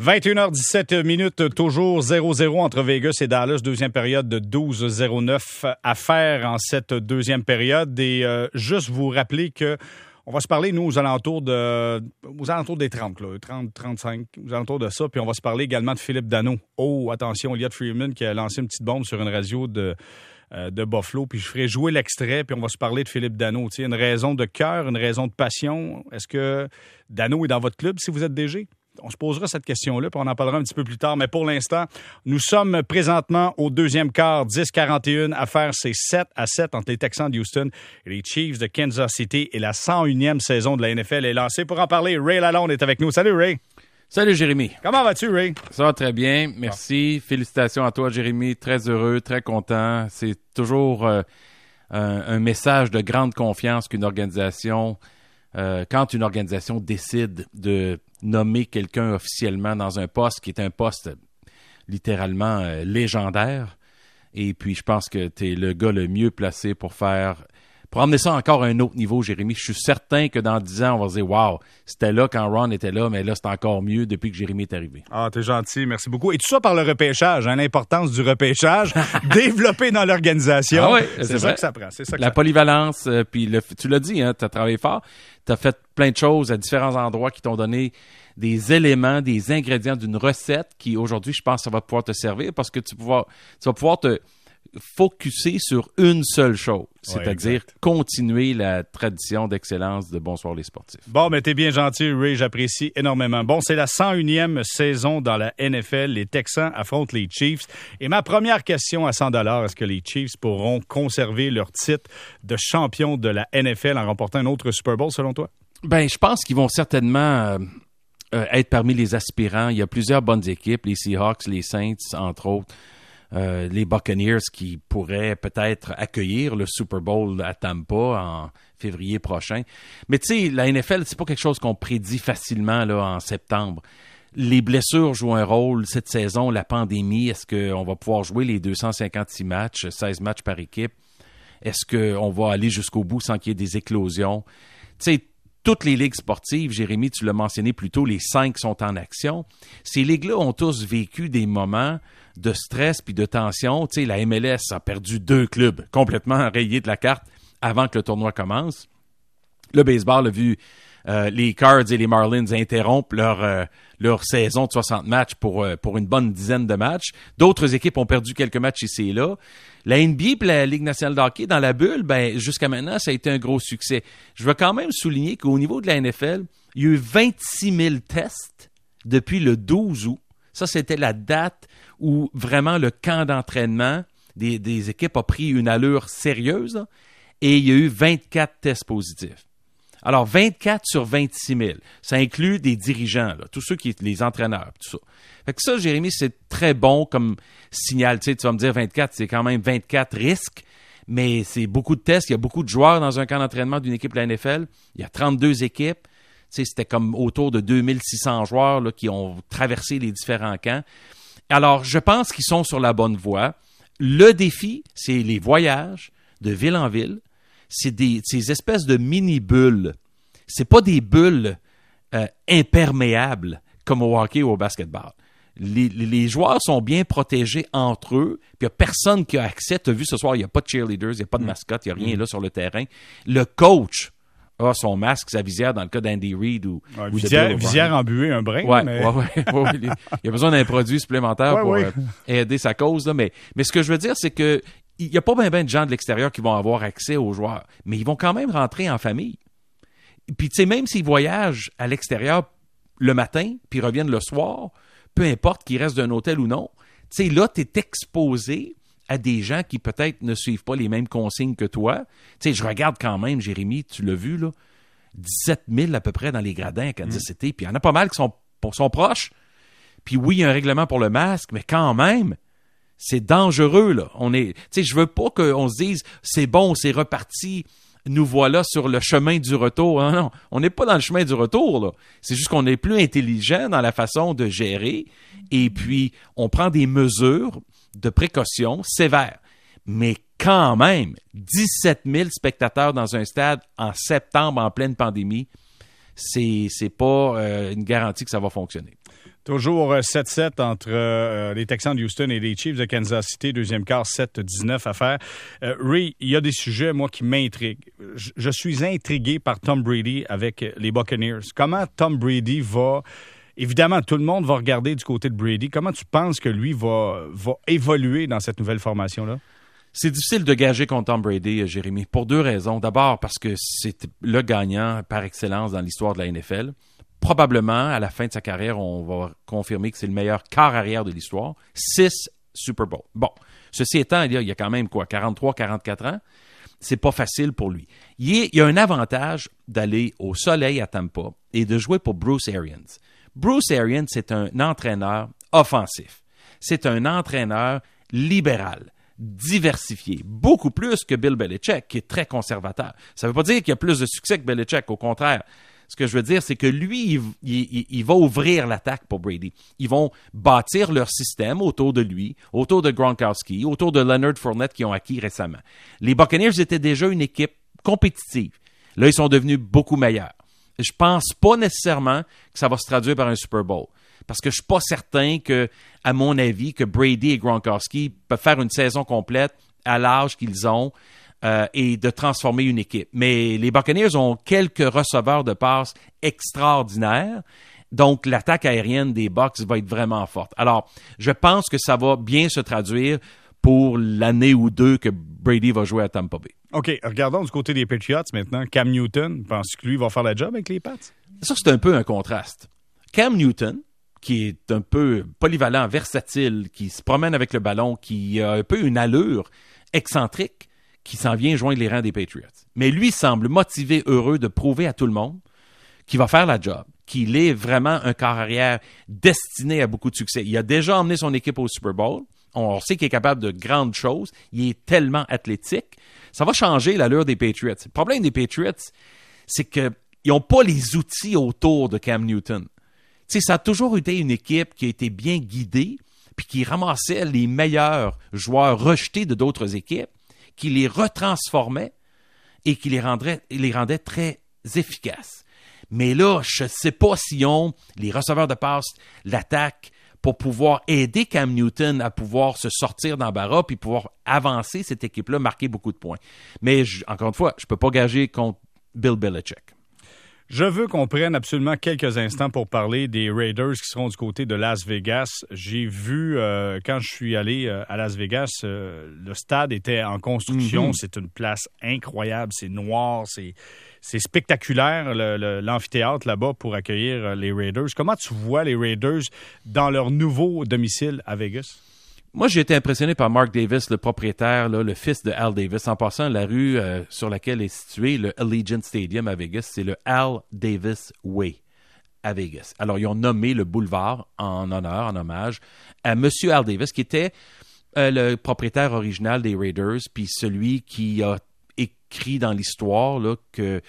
21h17 minutes, toujours 0-0 entre Vegas et Dallas, deuxième période de 12-09 à faire en cette deuxième période. Et euh, juste vous rappeler que on va se parler, nous, aux alentours de aux alentours des 30, là, 30, 35, aux alentours de ça. Puis on va se parler également de Philippe Dano. Oh, attention, Elliot Freeman qui a lancé une petite bombe sur une radio de euh, de Buffalo, puis je ferai jouer l'extrait, puis on va se parler de Philippe Dano. Une raison de cœur, une raison de passion. Est-ce que Dano est dans votre club si vous êtes DG? On se posera cette question-là, puis on en parlera un petit peu plus tard. Mais pour l'instant, nous sommes présentement au deuxième quart, 10-41. À faire, c'est 7 à 7 entre les Texans de Houston et les Chiefs de Kansas City. Et la 101e saison de la NFL est lancée. Pour en parler, Ray Lalonde est avec nous. Salut, Ray. Salut, Jérémy. Comment vas-tu, Ray? Ça va très bien. Merci. Félicitations à toi, Jérémy. Très heureux, très content. C'est toujours euh, un, message de grande confiance qu'une organisation, euh, quand une organisation décide de nommer quelqu'un officiellement dans un poste qui est un poste littéralement euh, légendaire. Et puis, je pense que tu es le gars le mieux placé pour faire pour emmener ça encore à un autre niveau, Jérémy. Je suis certain que dans dix ans, on va se dire Waouh, c'était là quand Ron était là, mais là, c'est encore mieux depuis que Jérémy est arrivé. Ah, t'es gentil, merci beaucoup. Et tout ça par le repêchage, hein, l'importance du repêchage, développé dans l'organisation. Ah oui, c'est ça que ça prend. Ça La polyvalence, euh, puis tu l'as dit, hein, tu as travaillé fort, tu as fait plein de choses à différents endroits qui t'ont donné des éléments, des ingrédients d'une recette qui aujourd'hui, je pense, ça va pouvoir te servir parce que tu, pouvoir, tu vas pouvoir te focuser sur une seule chose, c'est-à-dire continuer la tradition d'excellence de Bonsoir les sportifs. Bon, mais t'es bien gentil, Ray, j'apprécie énormément. Bon, c'est la 101e saison dans la NFL. Les Texans affrontent les Chiefs. Et ma première question à 100 est-ce que les Chiefs pourront conserver leur titre de champion de la NFL en remportant un autre Super Bowl, selon toi? Ben, je pense qu'ils vont certainement euh, euh, être parmi les aspirants. Il y a plusieurs bonnes équipes, les Seahawks, les Saints, entre autres. Euh, les Buccaneers qui pourraient peut-être accueillir le Super Bowl à Tampa en février prochain. Mais tu sais, la NFL, c'est pas quelque chose qu'on prédit facilement là, en septembre. Les blessures jouent un rôle cette saison, la pandémie. Est-ce qu'on va pouvoir jouer les 256 matchs, 16 matchs par équipe? Est-ce qu'on va aller jusqu'au bout sans qu'il y ait des éclosions? Tu sais, toutes les ligues sportives, Jérémy, tu l'as mentionné plus tôt, les cinq sont en action. Ces ligues-là ont tous vécu des moments de stress puis de tension. Tu sais, la MLS a perdu deux clubs complètement rayés de la carte avant que le tournoi commence. Le baseball a vu euh, les Cards et les Marlins interrompent leur, euh, saison de 60 matchs pour, euh, pour une bonne dizaine de matchs. D'autres équipes ont perdu quelques matchs ici et là. La NBA et la Ligue nationale de hockey, dans la bulle, ben, jusqu'à maintenant, ça a été un gros succès. Je veux quand même souligner qu'au niveau de la NFL, il y a eu 26 000 tests depuis le 12 août. Ça, c'était la date où vraiment le camp d'entraînement des, équipes a pris une allure sérieuse et il y a eu 24 tests positifs. Alors, 24 sur 26 000. Ça inclut des dirigeants, tous ceux qui les entraîneurs, tout ça. Fait que ça, Jérémy, c'est très bon comme signal. Tu, tu vas me dire 24, c'est quand même 24 risques, mais c'est beaucoup de tests. Il y a beaucoup de joueurs dans un camp d'entraînement d'une équipe de la NFL. Il y a 32 équipes. C'était comme autour de 2600 joueurs là, qui ont traversé les différents camps. Alors, je pense qu'ils sont sur la bonne voie. Le défi, c'est les voyages de ville en ville c'est des ces espèces de mini-bulles. C'est pas des bulles euh, imperméables comme au hockey ou au basketball. Les, joueurs sont bien protégés entre eux, puis il n'y a personne qui a accès. Tu as vu ce soir, il n'y a pas de cheerleaders, il n'y a pas de mm. mascotte, il n'y a rien mm. là sur le terrain. Le coach a son masque, sa visière dans le cas d'Andy Reid ou, visière, visière embuée, un brin. Ouais, mais... ouais, il y a besoin d'un produit supplémentaire pour euh, aider sa cause. Mais, mais ce que je veux dire, c'est que il n'y a pas bien de gens de l'extérieur qui vont avoir accès aux joueurs, mais ils vont quand même rentrer en famille. Puis, tu sais, même s'ils voyagent à l'extérieur le matin, puis reviennent le soir, peu importe qu'ils restent d'un hôtel ou non, tu sais, là, tu es exposé à des gens qui peut-être ne suivent pas les mêmes consignes que toi. Tu sais, je regarde quand même, Jérémy, tu l'as vu, là, 17 000 à peu près dans les gradins à Kansas mm. City, puis il y en a pas mal qui sont, sont proches. Puis oui, il y a un règlement pour le masque, mais quand même, c'est dangereux, là. On est, tu sais, je veux pas qu'on se dise, c'est bon, c'est reparti, nous voilà sur le chemin du retour. Non, non, on n'est pas dans le chemin du retour, là. C'est juste qu'on est plus intelligent dans la façon de gérer et puis on prend des mesures de précaution sévères. Mais quand même, 17 000 spectateurs dans un stade en septembre en pleine pandémie, c'est c'est pas euh, une garantie que ça va fonctionner. Toujours 7-7 entre euh, les Texans de Houston et les Chiefs de Kansas City. Deuxième quart, 7-19 à faire. Euh, Ray, il y a des sujets, moi, qui m'intriguent. Je, je, suis intrigué par Tom Brady avec les Buccaneers. Comment Tom Brady va... Évidemment, tout le monde va regarder du côté de Brady. Comment tu penses que lui va, va évoluer dans cette nouvelle formation-là? C'est difficile de gager contre Tom Brady, Jérémy, pour deux raisons. D'abord, parce que c'est le gagnant par excellence dans l'histoire de la NFL probablement, à la fin de sa carrière, on va confirmer que c'est le meilleur quart arrière de l'histoire. Six Super Bowl. Bon, ceci étant, il y a, quand même quoi, 43, 44 ans? C'est pas facile pour lui. Il, y a un avantage d'aller au soleil à Tampa et de jouer pour Bruce Arians. Bruce Arians, c'est un entraîneur offensif. C'est un entraîneur libéral diversifié, beaucoup plus que Bill Belichick, qui est très conservateur. Ça ne veut pas dire qu'il y a plus de succès que Belichick, au contraire. Ce que je veux dire, c'est que lui, il, va ouvrir l'attaque pour Brady. Ils vont bâtir leur système autour de lui, autour de Gronkowski, autour de Leonard Fournette qui ont acquis récemment. Les Buccaneers étaient déjà une équipe compétitive. Là, ils sont devenus beaucoup meilleurs. Je pense pas nécessairement que ça va se traduire par un Super Bowl. Parce que je suis pas certain que, à mon avis, que Brady et Gronkowski peuvent faire une saison complète à l'âge qu'ils ont euh, et de transformer une équipe. Mais les Buccaneers ont quelques receveurs de passes extraordinaires. Donc, l'attaque aérienne des Bucks va être vraiment forte. Alors, je pense que ça va bien se traduire pour l'année ou deux que Brady va jouer à Tampa Bay. OK, regardons du côté des Patriots maintenant. Cam Newton, pense que lui va faire la job avec les Pats? Ça, c'est un peu un contraste. Cam Newton, qui est un peu polyvalent, versatile, qui se promène avec le ballon, qui a un peu une allure excentrique, qui s'en vient joindre les rangs des Patriots. Mais lui semble motivé, heureux de prouver à tout le monde qu'il va faire la job, qu'il est vraiment un corps arrière destiné à beaucoup de succès. Il a déjà emmené son équipe au Super Bowl. On sait qu'il est capable de grandes choses. Il est tellement athlétique. Ça va changer l'allure des Patriots. Le problème des Patriots, c'est qu'ils n'ont pas les outils autour de Cam Newton. ça a toujours été une équipe qui a été bien guidée, puis qui ramassait les meilleurs joueurs rejetés de d'autres équipes qui les retransformait et qui les, rendrait, rendait très efficaces. Mais là, je ne sais pas si ont les receveurs de passe, l'attaque, pour pouvoir aider Cam Newton à pouvoir se sortir d'embarras puis pouvoir avancer cette équipe-là, marquer beaucoup de points. Mais encore une fois, je ne peux pas gager contre Bill Belichick. Je veux qu'on prenne absolument quelques instants pour parler des Raiders qui seront du côté de Las Vegas. J'ai vu, euh, quand je suis allé euh, à Las Vegas, euh, le stade était en construction. Mhm. C'est une place incroyable. C'est noir, c'est, spectaculaire, l'amphithéâtre là-bas pour accueillir les Raiders. Comment tu vois les Raiders dans leur nouveau domicile à Vegas? Moi, j'ai été impressionné par Mark Davis, le propriétaire, le fils de Al Davis. En passant, la rue euh, sur laquelle est situé le Allegiant Stadium à Vegas, c'est le Al Davis Way à Vegas. Alors, ils ont nommé le boulevard en honneur, en hommage à M. Al Davis, qui était euh, le propriétaire original des Raiders, puis celui qui a écrit dans l'histoire que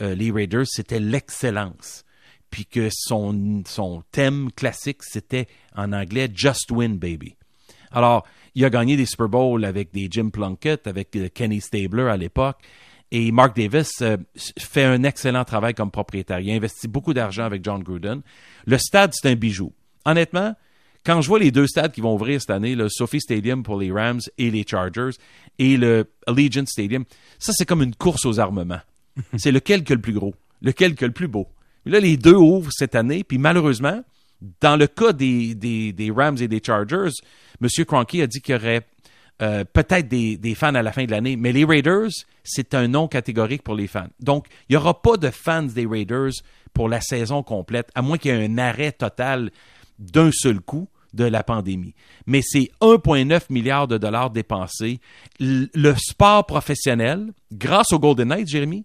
euh, les Raiders, c'était l'excellence puis que son, thème classique, c'était en anglais Just Win, baby. Alors, il a gagné des Super Bowls avec des Jim Plunkett, avec euh, Kenny Stabler à l'époque. Et Mark Davis euh, fait un excellent travail comme propriétaire. Il a investi beaucoup d'argent avec John Gruden. Le stade, c'est un bijou. Honnêtement, quand je vois les deux stades qui vont ouvrir cette année, le Sophie Stadium pour les Rams et les Chargers, et le Allegiant Stadium, ça, c'est comme une course aux armements. c'est lequel que le plus gros, lequel que le plus beau. là, les deux ouvrent cette année, puis malheureusement, dans le cas des, des, Rams et des Chargers, M. Cronky a dit qu'il y aurait euh, peut-être des, des, fans à la fin de l'année, mais les Raiders, c'est un nom catégorique pour les fans. Donc, il n'y aura pas de fans des Raiders pour la saison complète, à moins qu'il y ait un arrêt total d'un seul coup de la pandémie. Mais c'est 1,9 milliard de dollars dépensés. Le sport professionnel, grâce au Golden Knights, Jérémy,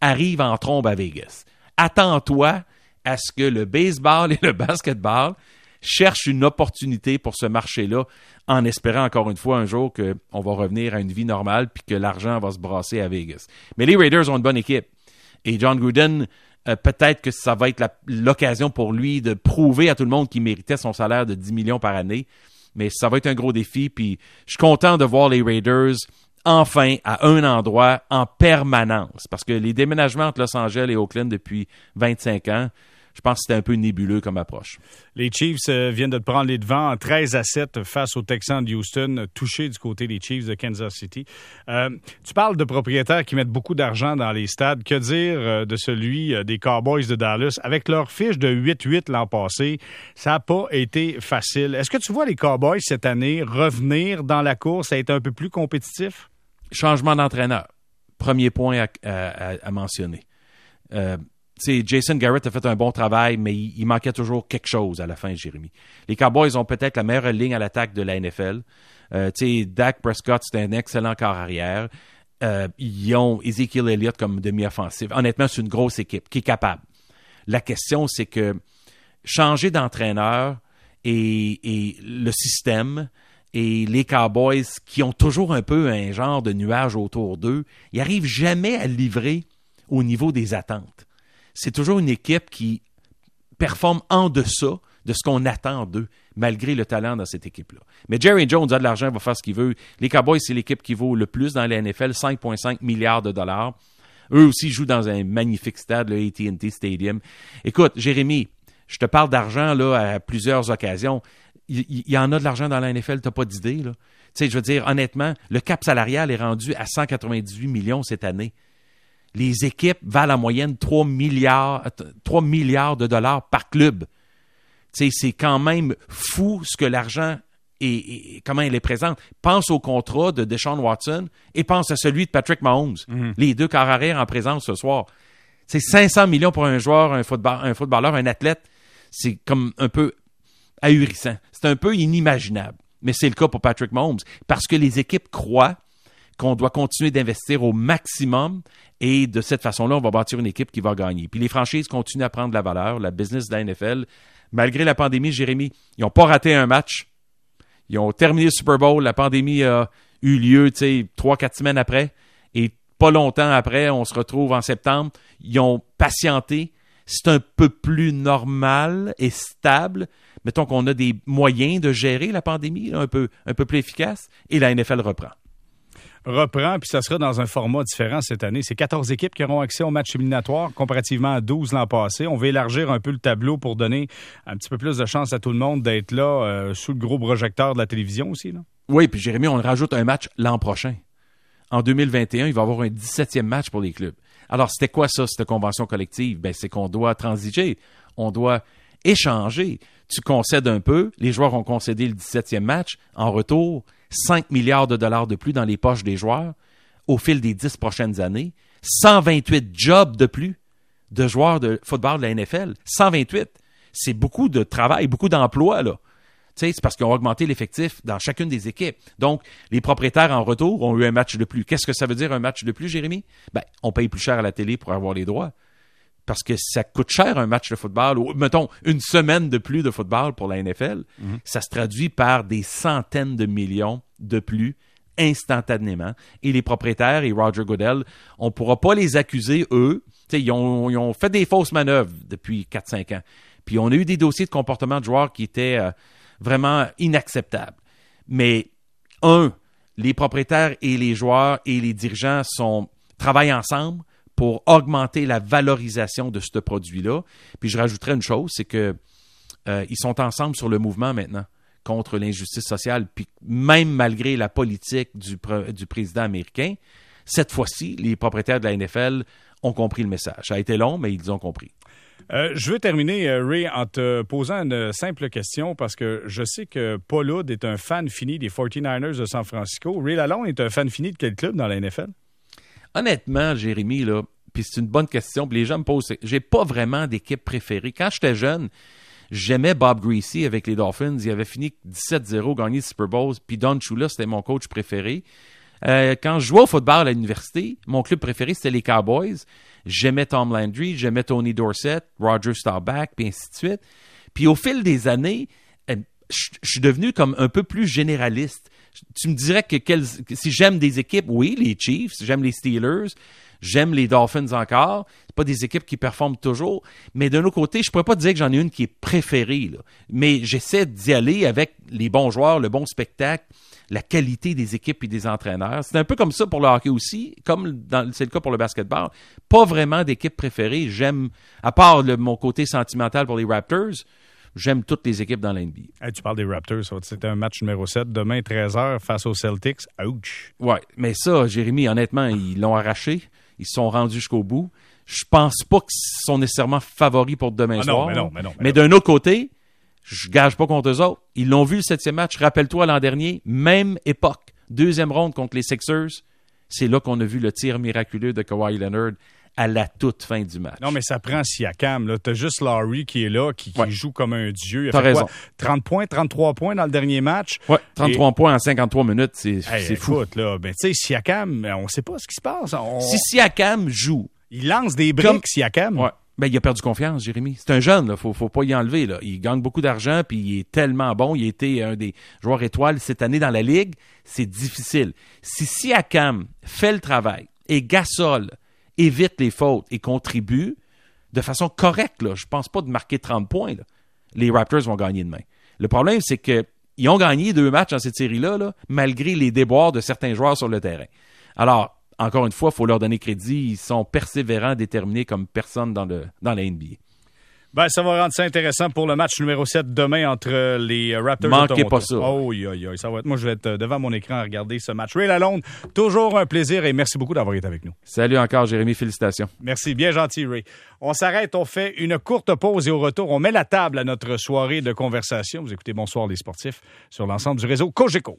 arrive en trombe à Vegas. Attends-toi à ce que le baseball et le basketball cherchent une opportunité pour ce marché-là, en espérant encore une fois un jour qu'on va revenir à une vie normale puis que l'argent va se brasser à Vegas. Mais les Raiders ont une bonne équipe. Et John Gruden, euh, peut-être que ça va être l'occasion pour lui de prouver à tout le monde qu'il méritait son salaire de 10 millions par année. Mais ça va être un gros défi. Puis je suis content de voir les Raiders enfin à un endroit en permanence. Parce que les déménagements entre Los Angeles et Oakland depuis 25 ans, je pense que c'était un peu nébuleux comme approche. Les Chiefs euh, viennent de prendre les devants en 13 à 7 face aux Texans de Houston, touchés du côté des Chiefs de Kansas City. Euh, tu parles de propriétaires qui mettent beaucoup d'argent dans les stades. Que dire euh, de celui des Cowboys de Dallas? Avec leur fiche de 8-8 l'an passé, ça n'a pas été facile. Est-ce que tu vois les Cowboys cette année revenir dans la course à être un peu plus compétitifs? Changement d'entraîneur. Premier point à, mentionner. Jason Garrett a fait un bon travail, mais il, manquait toujours quelque chose à la fin, Jérémy. Les Cowboys ont peut-être la meilleure ligne à l'attaque de la NFL. Euh, Dak Prescott, c'est un excellent corps arrière. Euh, ils ont Ezekiel Elliott comme demi-offensif. Honnêtement, c'est une grosse équipe qui est capable. La question, c'est que changer d'entraîneur et, le système et les Cowboys qui ont toujours un peu un genre de nuage autour d'eux, ils n'arrivent jamais à livrer au niveau des attentes c'est toujours une équipe qui performe en deçà de ce qu'on attend d'eux, malgré le talent dans cette équipe-là. Mais Jerry Jones a de l'argent, va faire ce qu'il veut. Les Cowboys, c'est l'équipe qui vaut le plus dans la NFL, 5,5 milliards de dollars. Eux aussi jouent dans un magnifique stade, le AT&T Stadium. Écoute, Jérémy, je te parle d'argent là à plusieurs occasions. Il, y en a de l'argent dans la NFL, t'as pas d'idée. Tu sais, je veux dire, honnêtement, le cap salarial est rendu à 198 millions cette année les équipes valent en moyenne 3 milliards, 3 milliards de dollars par club. C'est quand même fou ce que l'argent et, comment il est présent. Pense au contrat de Deshaun Watson et pense à celui de Patrick Mahomes. Mhm. Les deux quarts arrière en présence ce soir. C'est 500 millions pour un joueur, un, un footballeur, un athlète. C'est comme un peu ahurissant. C'est un peu inimaginable. Mais c'est le cas pour Patrick Mahomes parce que les équipes croient qu'on doit continuer d'investir au maximum et de cette façon-là, on va bâtir une équipe qui va gagner. Puis les franchises continuent à prendre la valeur. La business de la NFL, malgré la pandémie, Jérémy, ils n'ont pas raté un match. Ils ont terminé le Super Bowl. La pandémie a eu lieu, tu sais, trois, quatre semaines après. Et pas longtemps après, on se retrouve en septembre. Ils ont patienté. C'est un peu plus normal et stable. Mettons qu'on a des moyens de gérer la pandémie, un, peu, un peu plus efficace. Et la NFL reprend reprend, puis ça sera dans un format différent cette année. C'est 14 équipes qui auront accès au match éliminatoire, comparativement à 12 l'an passé. On va élargir un peu le tableau pour donner un petit peu plus de chance à tout le monde d'être là euh, sous le gros projecteur de la télévision aussi. Oui, puis Jérémy, on rajoute un match l'an prochain. En 2021, il va y avoir un 17e match pour les clubs. Alors, c'était quoi ça, cette convention collective? Ben, c'est qu'on doit transiger. On doit échanger. Tu concèdes un peu. Les joueurs ont concédé le 17e match. En retour, 5 milliards de dollars de plus dans les poches des joueurs au fil des 10 prochaines années, 128 jobs de plus de joueurs de football de la NFL. 128. C'est beaucoup de travail, beaucoup d'emplois, là. C'est parce qu'ils ont augmenté l'effectif dans chacune des équipes. Donc, les propriétaires en retour ont eu un match de plus. Qu'est-ce que ça veut dire un match de plus, Jérémy? Ben, on paye plus cher à la télé pour avoir les droits. Parce que ça coûte cher un match de football, ou mettons une semaine de plus de football pour la NFL. Mhm. Ça se traduit par des centaines de millions de plus instantanément. Et les propriétaires et Roger Goodell, on ne pourra pas les accuser, eux. Ils ont, fait des fausses manœuvres depuis 4-5 ans. Puis on a eu des dossiers de comportement de joueurs qui étaient euh, vraiment inacceptables. Mais, un, les propriétaires et les joueurs et les dirigeants sont, travaillent ensemble pour augmenter la valorisation de ce produit-là. Puis je rajouterais une chose, c'est qu'ils euh, sont ensemble sur le mouvement maintenant contre l'injustice sociale, puis même malgré la politique du, du président américain, cette fois-ci, les propriétaires de la NFL ont compris le message. Ça a été long, mais ils ont compris. Euh, je veux terminer, euh, Ray, en te posant une simple question parce que je sais que Paul Hood est un fan fini des 49ers de San Francisco. Ray Lalonde est un fan fini de quel club dans la NFL? Honnêtement, Jérémy, là, puis c'est une bonne question, puis les gens me posent, j'ai pas vraiment d'équipe préférée. Quand j'étais jeune, J'aimais Bob Greasy avec les Dolphins. Il avait fini 17-0, gagné le Super Bowl. Puis Don Chula, c'était mon coach préféré. Euh, quand je jouais au football à l'université, mon club préféré, c'était les Cowboys. J'aimais Tom Landry, j'aimais Tony Dorsett, Roger Staubach, puis ainsi de suite. Puis au fil des années, euh, je suis devenu comme un peu plus généraliste. Tu me dirais que si j'aime des équipes, oui, les Chiefs, j'aime les Steelers, j'aime les Dolphins encore. C'est pas des équipes qui performent toujours. Mais d'un autre côté, je pourrais pas dire que j'en ai une qui est préférée. Mais j'essaie d'y aller avec les bons joueurs, le bon spectacle, la qualité des équipes et des entraîneurs. C'est un peu comme ça pour le hockey aussi, comme c'est le cas pour le basketball. Pas vraiment d'équipe préférée. J'aime, à part le, mon côté sentimental pour les Raptors, j'aime toutes les équipes dans l'NBA. tu parles des Raptors, c'était un match numéro 7, demain 13h face aux Celtics. Ouch! Ouais, mais ça, Jérémy, honnêtement, ils l'ont arraché. Ils se sont rendus jusqu'au bout. Je pense pas qu'ils sont nécessairement favoris pour demain ah soir. Non, mais non, mais non. Mais, d'un autre côté, je gage pas contre eux autres. Ils l'ont vu le septième match. Rappelle-toi l'an dernier, même époque. Deuxième ronde contre les Sixers. C'est là qu'on a vu le tir miraculeux de Kawhi Leonard à la toute fin du match. Non, mais ça prend Siakam. Tu as juste Laurie qui est là, qui, joue comme un dieu. Tu as raison. 30 points, 33 points dans le dernier match. Oui, 33 points en 53 minutes, c'est fou. Là, ben, tu sais, Siakam, on ne sait pas ce qui se passe. Si Siakam joue... Il lance des briques, Siakam. Ouais. Ben, il a perdu confiance, Jérémy. C'est un jeune, il faut, faut pas y enlever. Là. Il gagne beaucoup d'argent, puis il est tellement bon. Il a été un des joueurs étoiles cette année dans la Ligue. C'est difficile. Si Siakam fait le travail et Gasol évite les fautes et contribue de façon correcte. Je pense pas de marquer 30 points. Les Raptors vont gagner demain. Le problème, c'est qu'ils ont gagné deux matchs dans cette série-là, malgré les déboires de certains joueurs sur le terrain. Alors, encore une fois, il faut leur donner crédit. Ils sont persévérants, déterminés comme personne dans, le, dans la NBA. Ben, ça va rendre ça intéressant pour le match numéro 7 demain entre les Raptors Manquez pas ça. Oh, ça va être. Moi, je vais être devant mon écran à regarder ce match. Ray Lalonde, toujours un plaisir et merci beaucoup d'avoir été avec nous. Salut encore, Jérémy. Félicitations. Merci. Bien gentil, Ray. On s'arrête, on fait une courte pause et au retour, on met la table à notre soirée de conversation. Vous écoutez Bonsoir les sportifs sur l'ensemble du réseau Cogeco.